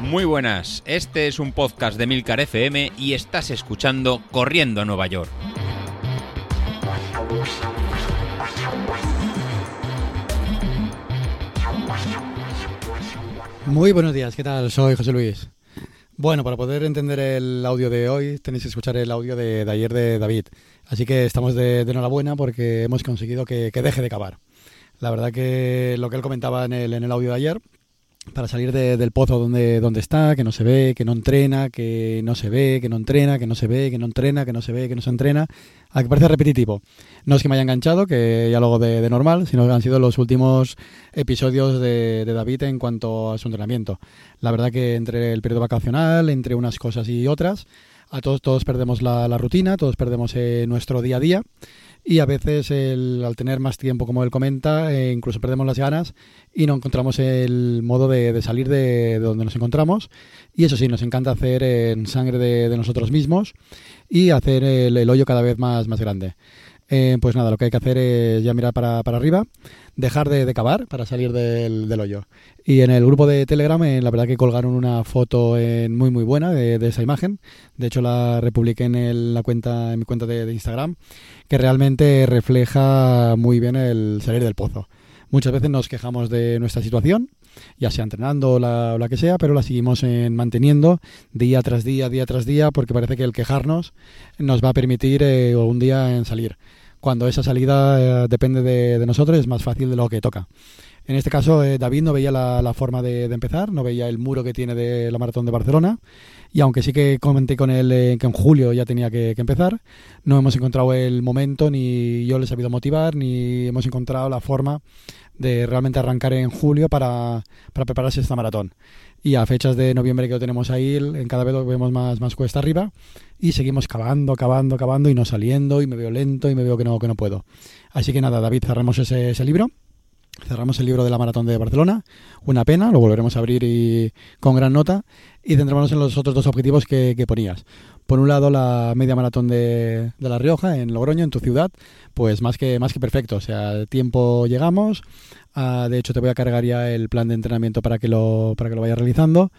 Muy buenas, este es un podcast de Milcar FM y estás escuchando Corriendo a Nueva York. Muy buenos días, ¿qué tal? Soy José Luis. Bueno, para poder entender el audio de hoy tenéis que escuchar el audio de, ayer de David. Así que estamos de, enhorabuena porque hemos conseguido que, deje de cavar. La verdad que lo que él comentaba en el, en el audio de ayer para salir del pozo donde, donde está, que no se ve, que no entrena, que no se ve, que no entrena, que no se ve, que no entrena, que no se ve, que no se entrena, a que parece repetitivo. No es que me haya enganchado, que ya lo hago de, normal, sino que han sido los últimos episodios de, David en cuanto a su entrenamiento. La verdad que entre el periodo vacacional, entre unas cosas y otras, a todos, todos perdemos la, rutina, todos perdemos eh, nuestro día a día y a veces al tener más tiempo, como él comenta, eh, incluso perdemos las ganas y no encontramos el modo de, salir de, donde nos encontramos. Y eso sí, nos encanta hacer en sangre de, nosotros mismos y hacer el, hoyo cada vez más, más grande. Eh, pues nada, lo que hay que hacer es ya mirar para, para arriba, dejar de, cavar para salir del, del, hoyo. Y en el grupo de Telegram, eh, la verdad que colgaron una foto muy muy buena de, esa imagen. De hecho, la republiqué en, la cuenta, en mi cuenta de, Instagram, que realmente refleja muy bien el salir del pozo. Muchas veces nos quejamos de nuestra situación, ya sea entrenando o la, la, que sea, pero la seguimos en manteniendo día tras día, día tras día, porque parece que el quejarnos nos va a permitir eh, algún día en salir. Cuando esa salida eh, depende de, nosotros es más fácil de lo que toca. En este caso, eh, David no veía la, forma de, empezar, no veía el muro que tiene de la maratón de Barcelona. Y aunque sí que comenté con él que en julio ya tenía que, que, empezar, no hemos encontrado el momento, ni yo les he sabido motivar, ni hemos encontrado la forma de realmente arrancar en julio para, para prepararse esta maratón. Y a fechas de noviembre que lo tenemos ahí, en cada vez lo vemos más, más cuesta arriba y seguimos cavando, cavando, cavando y no saliendo y me veo lento y me veo que no, que no puedo. Así que nada, David, cerramos ese, ese libro. Cerramos el libro de la Maratón de Barcelona, una pena, lo volveremos a abrir y con gran nota y centrémonos en los otros dos objetivos que, ponías. Por un lado, la media maratón de, de, La Rioja, en Logroño, en tu ciudad, pues más que, más que perfecto. O sea, tiempo llegamos. Ah, de hecho, te voy a cargar ya el plan de entrenamiento para que lo, para que lo vayas realizando.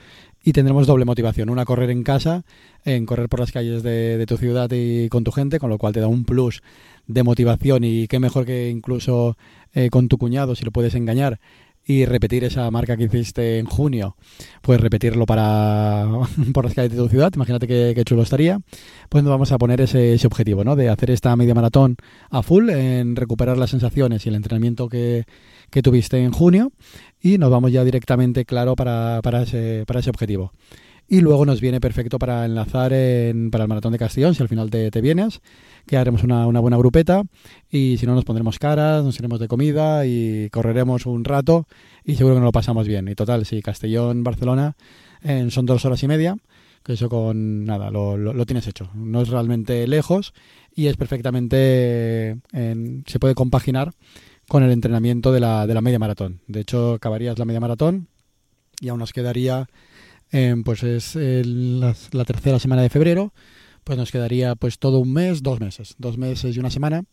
Y tendremos doble motivación. Una, correr en casa, en correr por las calles de, tu ciudad y con tu gente, con lo cual te da un plus de motivación. Y qué mejor que incluso eh, con tu cuñado, si lo puedes engañar, y repetir esa marca que hiciste en junio, pues repetirlo para por las calles de tu ciudad, imagínate qué, chulo estaría, pues nos vamos a poner ese, ese, objetivo, ¿no? De hacer esta media maratón a full, en recuperar las sensaciones y el entrenamiento que, que tuviste en junio y nos vamos ya directamente, claro, para, para, ese, objetivo. Y luego nos viene perfecto para enlazar en, para el maratón de Castellón, si al final te, vienes, que haremos una, una, buena grupeta y si no nos pondremos caras, nos iremos de comida y correremos un rato y seguro que nos lo pasamos bien. Y total, si Castellón, Barcelona son dos horas y media, que eso con nada, lo, lo, tienes hecho. No es realmente lejos y es perfectamente, se puede compaginar con el entrenamiento de la, de la media maratón. De hecho, acabarías la media maratón y aún nos quedaría pues es la, tercera semana de febrero, pues nos quedaría pues todo un mes, dos meses, dos meses y una semana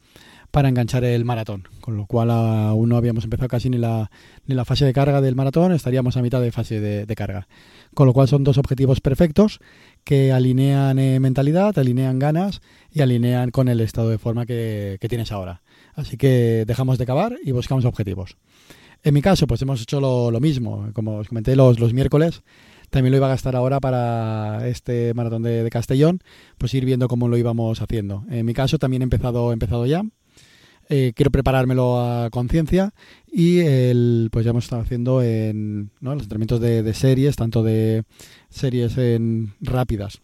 para enganchar el maratón, con lo cual aún no habíamos empezado casi ni la, ni la fase de carga del maratón, estaríamos a mitad de fase de, carga. Con lo cual son dos objetivos perfectos que alinean eh, mentalidad, alinean ganas y alinean con el estado de forma que, tienes ahora. Así que dejamos de cavar y buscamos objetivos. En mi caso, pues hemos hecho lo, mismo, como os comenté los, los miércoles, también lo iba a gastar ahora para este maratón de, Castellón, pues ir viendo cómo lo íbamos haciendo. En mi caso también he empezado, empezado ya. Eh, quiero preparármelo a conciencia y el, pues ya hemos estado haciendo en los entrenamientos de, series, tanto de series en rápidas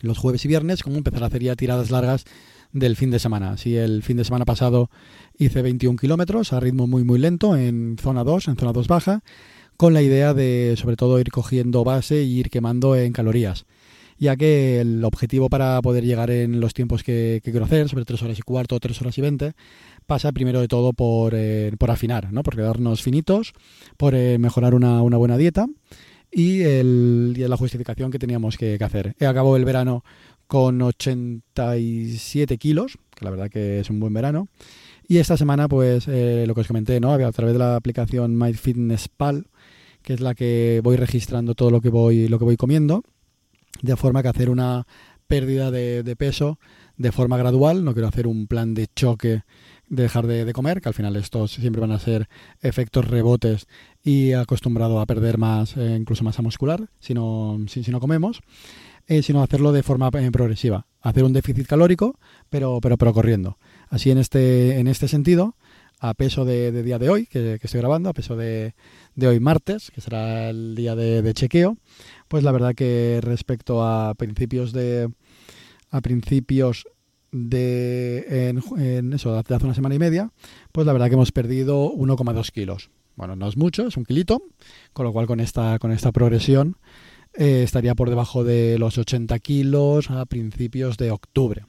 los jueves y viernes, como empezar a hacer ya tiradas largas del fin de semana. Si el fin de semana pasado hice 21 kilómetros a ritmo muy muy lento en zona 2, en zona 2 baja, con la idea de sobre todo ir cogiendo base y ir quemando en calorías ya que el objetivo para poder llegar en los tiempos que, quiero hacer, sobre 3 horas y cuarto o 3 horas y 20, pasa primero de todo por, eh, por afinar, ¿no? por quedarnos finitos, por eh, mejorar una, una, buena dieta y, el, y la justificación que teníamos que, que hacer. He acabado el verano con 87 kilos, que la verdad que es un buen verano, Y esta semana, pues eh, lo que os comenté, ¿no? A través de la aplicación MyFitnessPal, que es la que voy registrando todo lo que voy, lo que voy comiendo, de forma que hacer una pérdida de, peso de forma gradual, no quiero hacer un plan de choque de dejar de, comer, que al final estos siempre van a ser efectos rebotes y acostumbrado a perder más, eh, incluso masa muscular, si no, si, no comemos, eh, sino hacerlo de forma eh, progresiva, hacer un déficit calórico, pero, pero, pero corriendo. Así en este, en este sentido, a peso de, día de hoy, que, estoy grabando, a peso de, de, hoy martes, que será el día de, chequeo, pues la verdad que respecto a principios de a principios de en, eso, hace una semana y media, pues la verdad que hemos perdido 1,2 kilos. Bueno, no es mucho, es un kilito, con lo cual con esta, con esta progresión eh, estaría por debajo de los 80 kilos a principios de octubre.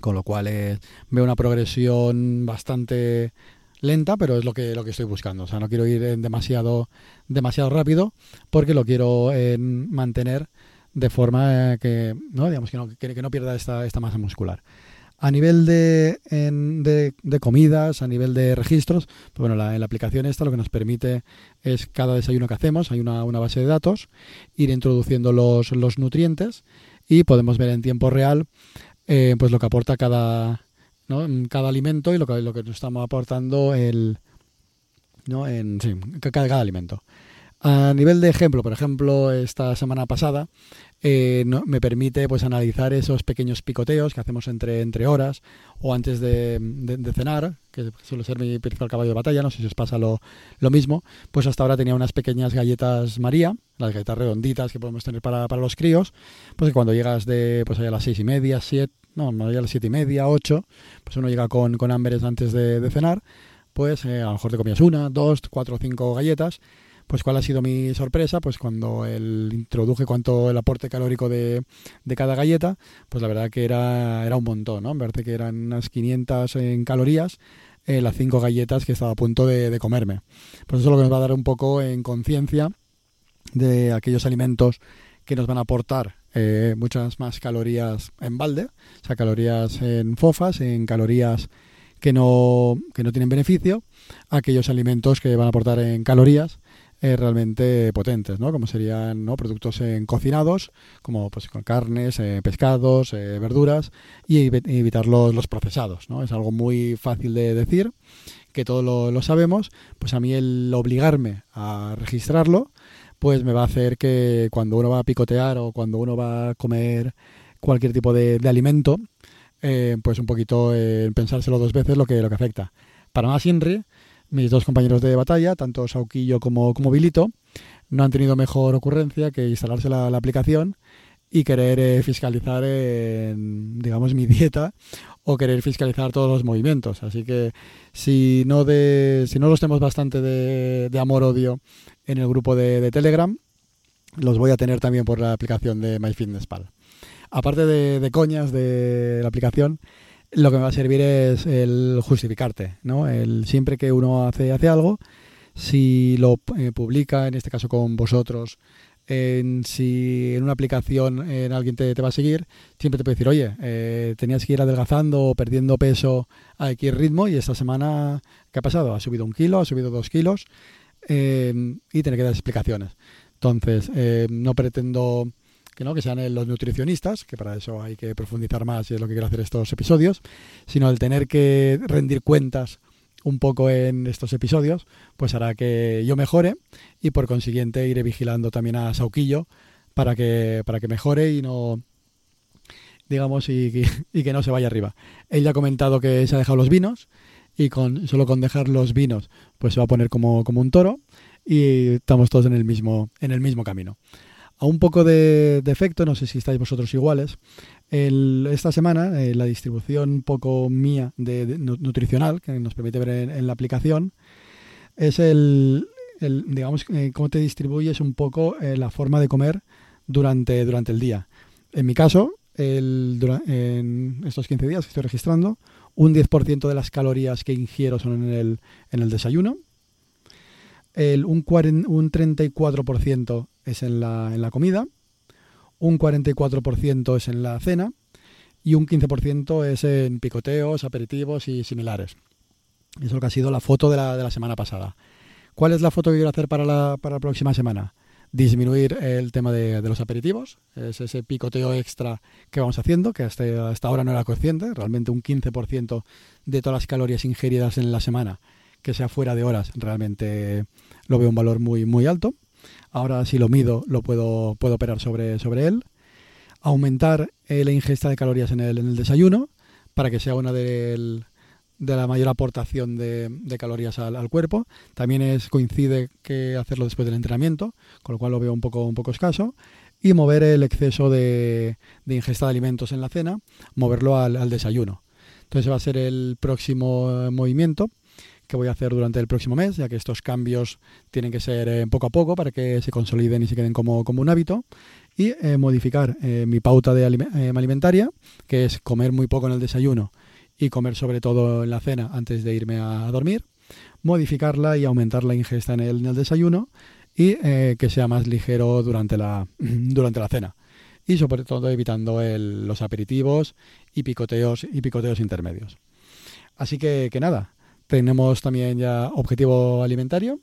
Con lo cual eh, veo una progresión bastante lenta, pero es lo que, lo que estoy buscando. O sea, no quiero ir demasiado, demasiado rápido porque lo quiero mantener de forma que no, digamos, que, no, que, no pierda esta, esta masa muscular. A nivel de, de, comidas, a nivel de registros, pues bueno, la, la, aplicación esta lo que nos permite es cada desayuno que hacemos, hay una, una base de datos, ir introduciendo los, los, nutrientes y podemos ver en tiempo real eh, pues lo que aporta cada, ¿no? cada alimento y lo que, lo que nos estamos aportando el, ¿no? en sí, cada alimento. A nivel de ejemplo, por ejemplo, esta semana pasada eh, me permite pues analizar esos pequeños picoteos que hacemos entre, entre horas o antes de, cenar, que suele ser mi principal caballo de batalla, no sé si os pasa lo, lo, mismo, pues hasta ahora tenía unas pequeñas galletas María, las galletas redonditas que podemos tener para, para los críos, pues cuando llegas de pues a las seis y media, siete, no, a las siete y media, ocho, pues uno llega con, con hambre antes de, cenar, pues eh, a lo mejor te comías una, dos, cuatro o cinco galletas pues cuál ha sido mi sorpresa, pues cuando él introduje cuánto el aporte calórico de, de cada galleta, pues la verdad que era, era un montón, ¿no? Vez de que eran unas 500 en calorías, eh, las cinco galletas que estaba a punto de, comerme. Pues eso es lo que nos va a dar un poco en conciencia de aquellos alimentos que nos van a aportar eh, muchas más calorías en balde, o sea, calorías en fofas, en calorías que no, que no tienen beneficio, aquellos alimentos que van a aportar en calorías eh, realmente potentes, ¿no? Como serían ¿no? productos en cocinados, como pues con carnes, eh, pescados, eh, verduras, y evitar los, los, procesados, ¿no? Es algo muy fácil de decir, que todos lo, sabemos, pues a mí el obligarme a registrarlo, pues me va a hacer que cuando uno va a picotear o cuando uno va a comer cualquier tipo de, alimento, pues un poquito pensárselo dos veces lo que, lo que afecta. Para más INRI, mis dos compañeros de batalla, tanto Sauquillo como, como Vilito, no han tenido mejor ocurrencia que instalarse la, aplicación y querer eh, fiscalizar, digamos, mi dieta o querer fiscalizar todos los movimientos. Así que si no, de, si no los tenemos bastante de, amor-odio en el grupo de, Telegram, los voy a tener también por la aplicación de MyFitnessPal. Aparte de, de coñas de la aplicación, lo que me va a servir es el justificarte, ¿no? El siempre que uno hace, hace algo, si lo eh, publica, en este caso con vosotros, en, si en una aplicación en alguien te, va a seguir, siempre te puede decir, oye, eh, tenías que ir adelgazando o perdiendo peso a X ritmo y esta semana, ¿qué ha pasado? Ha subido un kilo, ha subido dos kilos eh, y tener que dar explicaciones. Entonces, no pretendo que no que sean los nutricionistas, que para eso hay que profundizar más y es lo que quiero hacer estos episodios, sino el tener que rendir cuentas un poco en estos episodios, pues hará que yo mejore y por consiguiente iré vigilando también a Sauquillo para que, para que mejore y no digamos y, que no se vaya arriba. Él ya ha comentado que se ha dejado los vinos y con solo con dejar los vinos pues se va a poner como, como un toro y estamos todos en el mismo en el mismo camino. A un poco de, efecto, no sé si estáis vosotros iguales, esta semana eh, la distribución poco mía de, nutricional que nos permite ver en, la aplicación es el, digamos, eh, cómo te distribuyes un poco eh, la forma de comer durante, durante el día. En mi caso, el, en estos 15 días que estoy registrando, un 10% de las calorías que ingiero son en el, en el desayuno, el, un, un 34% es en la, en la comida, un 44% es en la cena y un 15% es en picoteos, aperitivos y similares. Eso es lo que ha sido la foto de la, de la semana pasada. ¿Cuál es la foto que quiero hacer para la, para la próxima semana? Disminuir el tema de, de, los aperitivos, es ese picoteo extra que vamos haciendo, que hasta, hasta ahora no era consciente, realmente un 15% de todas las calorías ingeridas en la semana, que sea fuera de horas, realmente lo veo un valor muy, muy alto. Ahora si lo mido, lo puedo, puedo operar sobre, sobre él. Aumentar eh, la ingesta de calorías en el, en el desayuno, para que sea una de la mayor aportación de, calorías al, al, cuerpo. También es, coincide que hacerlo después del entrenamiento, con lo cual lo veo un poco, un poco escaso. Y mover el exceso de, de ingesta de alimentos en la cena, moverlo al, al, desayuno. Entonces va a ser el próximo eh, movimiento que voy a hacer durante el próximo mes, ya que estos cambios tienen que ser eh, poco a poco para que se consoliden y se queden como, un hábito. Y eh, modificar eh, mi pauta de aliment alimentaria, que es comer muy poco en el desayuno y comer sobre todo en la cena antes de irme a dormir, modificarla y aumentar la ingesta en el, desayuno y que sea más ligero durante la, durante la cena. Y sobre todo evitando los aperitivos y picoteos, y picoteos intermedios. Así que nada, tenemos también ya objetivo alimentario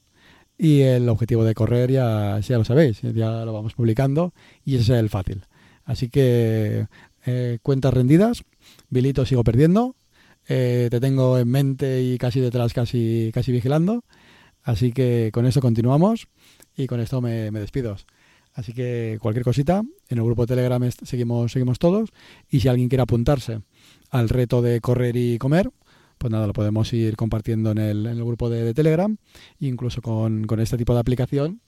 y el objetivo de correr ya, ya lo sabéis, ya lo vamos publicando y ese es el fácil. Así que eh, cuentas rendidas, Bilito sigo perdiendo, eh, te tengo en mente y casi detrás, casi, casi vigilando. Así que con esto continuamos y con esto me, me despido. Así que cualquier cosita, en el grupo de Telegram seguimos, seguimos todos y si alguien quiere apuntarse al reto de correr y comer, pues nada, lo podemos ir compartiendo en el, en el grupo de, Telegram, incluso con, con, este tipo de aplicación,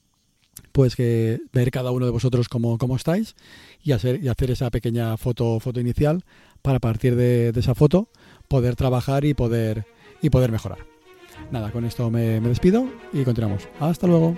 pues que ver cada uno de vosotros cómo, cómo estáis y hacer, y hacer esa pequeña foto, foto inicial para partir de, esa foto poder trabajar y poder, y poder mejorar. Nada, con esto me despido y continuamos. Hasta luego.